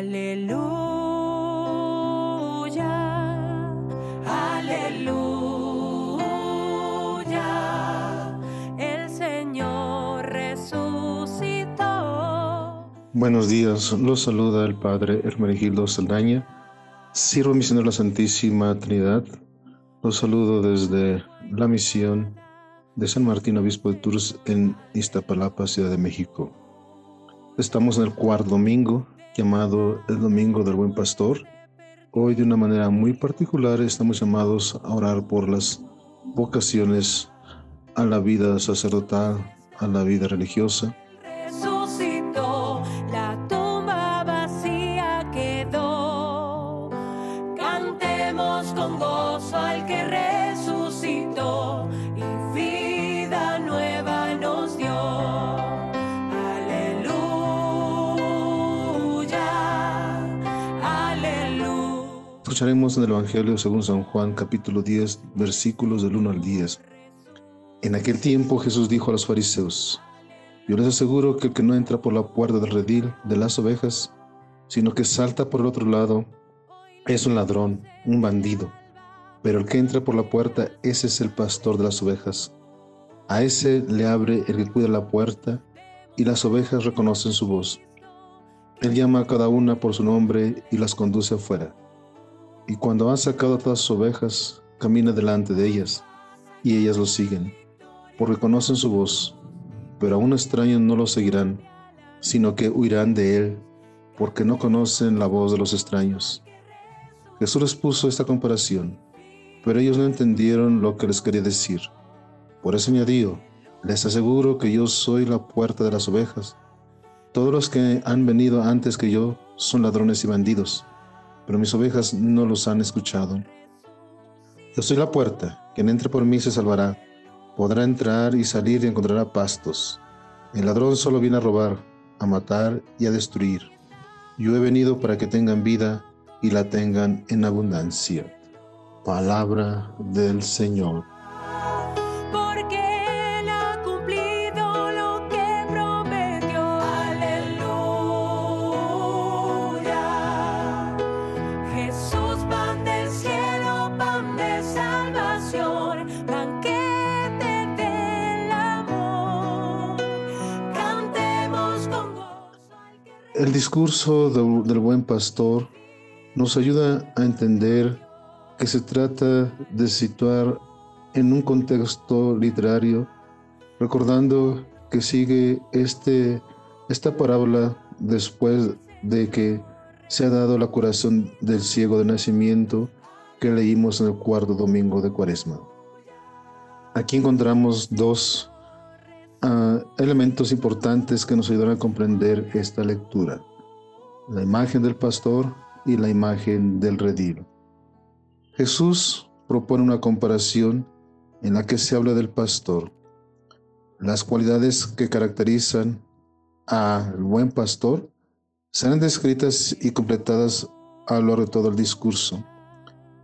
Aleluya, aleluya, el Señor resucitó. Buenos días, los saluda el Padre Hermenegildo Saldaña. Sirvo misionero la Santísima Trinidad. Los saludo desde la misión de San Martín, obispo de Tours en Iztapalapa, Ciudad de México. Estamos en el cuarto domingo, llamado el Domingo del Buen Pastor. Hoy, de una manera muy particular, estamos llamados a orar por las vocaciones a la vida sacerdotal, a la vida religiosa, En el Evangelio según San Juan capítulo 10 versículos del 1 al 10. En aquel tiempo Jesús dijo a los fariseos, yo les aseguro que el que no entra por la puerta del redil de las ovejas, sino que salta por el otro lado, es un ladrón, un bandido. Pero el que entra por la puerta, ese es el pastor de las ovejas. A ese le abre el que cuida la puerta, y las ovejas reconocen su voz. Él llama a cada una por su nombre y las conduce afuera. Y cuando ha sacado a todas sus ovejas, camina delante de ellas, y ellas lo siguen, porque conocen su voz. Pero a un extraño no lo seguirán, sino que huirán de él, porque no conocen la voz de los extraños. Jesús les puso esta comparación, pero ellos no entendieron lo que les quería decir. Por eso añadió, les aseguro que yo soy la puerta de las ovejas. Todos los que han venido antes que yo son ladrones y bandidos, pero mis ovejas no los han escuchado. Yo soy la puerta, quien entre por mí se salvará, podrá entrar y salir y encontrará pastos. El ladrón solo viene a robar, a matar y a destruir. Yo he venido para que tengan vida y la tengan en abundancia. Palabra del Señor. El discurso del, del buen pastor nos ayuda a entender que se trata de situar en un contexto literario, recordando que sigue este, esta parábola después de que se ha dado la curación del ciego de nacimiento que leímos en el cuarto domingo de Cuaresma. Aquí encontramos dos ah, elementos importantes que nos ayudan a comprender esta lectura. La imagen del pastor y la imagen del redil. Jesús propone una comparación en la que se habla del pastor. Las cualidades que caracterizan al buen pastor serán descritas y completadas a lo largo de todo el discurso,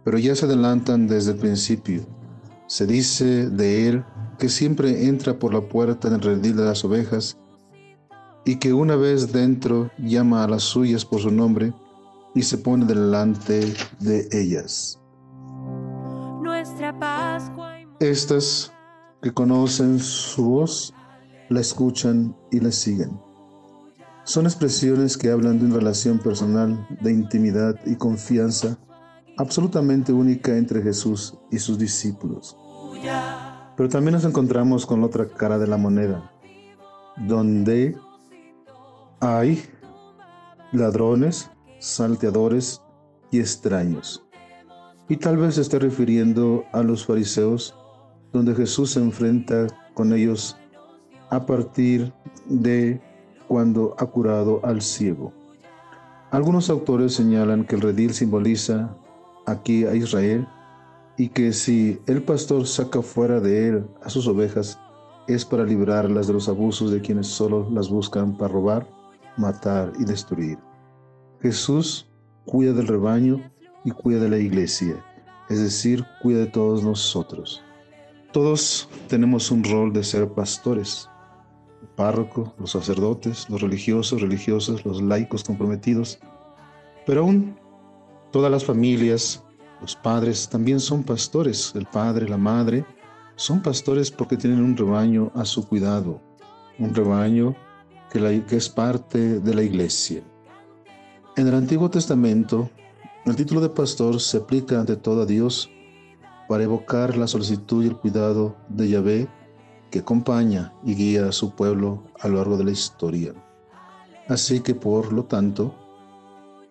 pero ya se adelantan desde el principio. Se dice de él que siempre entra por la puerta en el redil de las ovejas y que una vez dentro llama a las suyas por su nombre y se pone delante de ellas. nuestra Pascua y Estas que conocen su voz, la escuchan y la siguen. Son expresiones que hablan de una relación personal, de intimidad y confianza absolutamente única entre Jesús y sus discípulos. Pero también nos encontramos con la otra cara de la moneda, donde hay ladrones, salteadores y extraños. Y tal vez se esté refiriendo a los fariseos, donde Jesús se enfrenta con ellos a partir de cuando ha curado al ciego. Algunos autores señalan que el redil simboliza aquí a Israel y que si el pastor saca fuera de él a sus ovejas es para librarlas de los abusos de quienes solo las buscan para robar, matar y destruir. Jesús cuida del rebaño y cuida de la iglesia, es decir, cuida de todos nosotros. Todos tenemos un rol de ser pastores. Párroco, los sacerdotes, los religiosos, religiosas, los laicos comprometidos, Pero aún todas las familias, los padres también son pastores. El padre, la madre, son pastores porque tienen un rebaño a su cuidado, un rebaño que, que es parte de la iglesia. En el Antiguo Testamento, el título de pastor se aplica ante todo a Dios para evocar la solicitud y el cuidado de Yahvé que acompaña y guía a su pueblo a lo largo de la historia. Así que por lo tanto,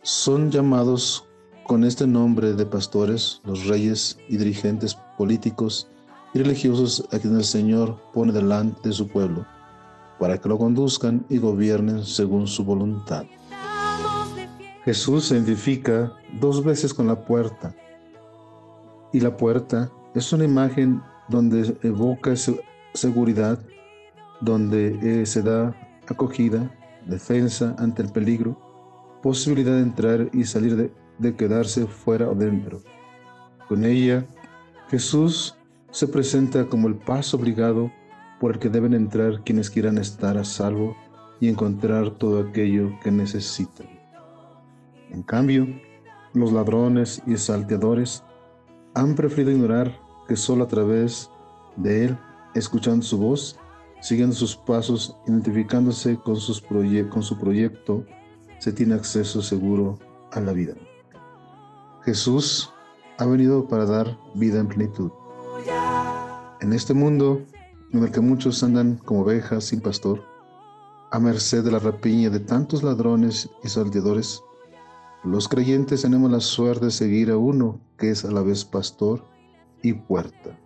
son llamados con este nombre de pastores los reyes y dirigentes políticos y religiosos a quienes el Señor pone delante de su pueblo, para que lo conduzcan y gobiernen según su voluntad. Jesús se identifica dos veces con la puerta, y la puerta es una imagen donde evoca seguridad, donde eh, se da acogida, defensa ante el peligro, posibilidad de entrar y salir de, de quedarse fuera o dentro. Con ella, Jesús se presenta como el paso obligado por el que deben entrar quienes quieran estar a salvo y encontrar todo aquello que necesitan. En cambio, los ladrones y salteadores han preferido ignorar que solo a través de Él escuchando su voz, siguiendo sus pasos, identificándose con, sus con su proyecto, se tiene acceso seguro a la vida. Jesús ha venido para dar vida en plenitud. En este mundo en el que muchos andan como ovejas sin pastor, a merced de la rapiña de tantos ladrones y salteadores, los creyentes tenemos la suerte de seguir a uno que es a la vez pastor y puerta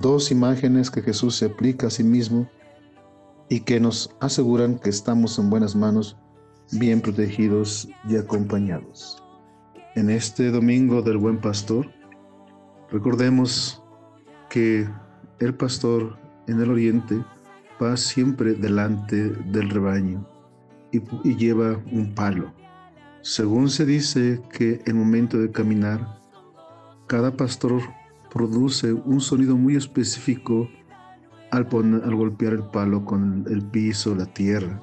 dos imágenes que Jesús se aplica a sí mismo y que nos aseguran que estamos en buenas manos, bien protegidos y acompañados. En este domingo del buen pastor, recordemos que el pastor en el oriente va siempre delante del rebaño y, y lleva un palo. Según se dice que en momento de caminar, cada pastor produce un sonido muy específico al, golpear el palo con el piso, la tierra,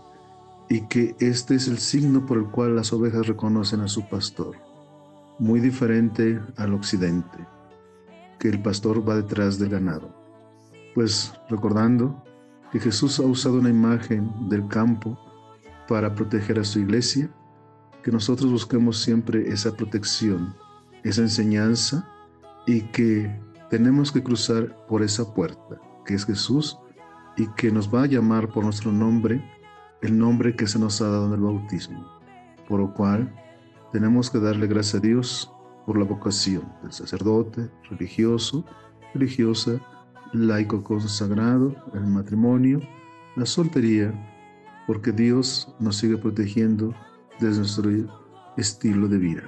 y que este es el signo por el cual las ovejas reconocen a su pastor, muy diferente al occidente, que el pastor va detrás del ganado. Pues recordando que Jesús ha usado una imagen del campo para proteger a su iglesia, que nosotros busquemos siempre esa protección, esa enseñanza y que tenemos que cruzar por esa puerta, que es Jesús, y que nos va a llamar por nuestro nombre, el nombre que se nos ha dado en el bautismo, por lo cual tenemos que darle gracias a Dios por la vocación del sacerdote, religioso, religiosa, laico consagrado, el matrimonio, la soltería, porque Dios nos sigue protegiendo desde nuestro estilo de vida.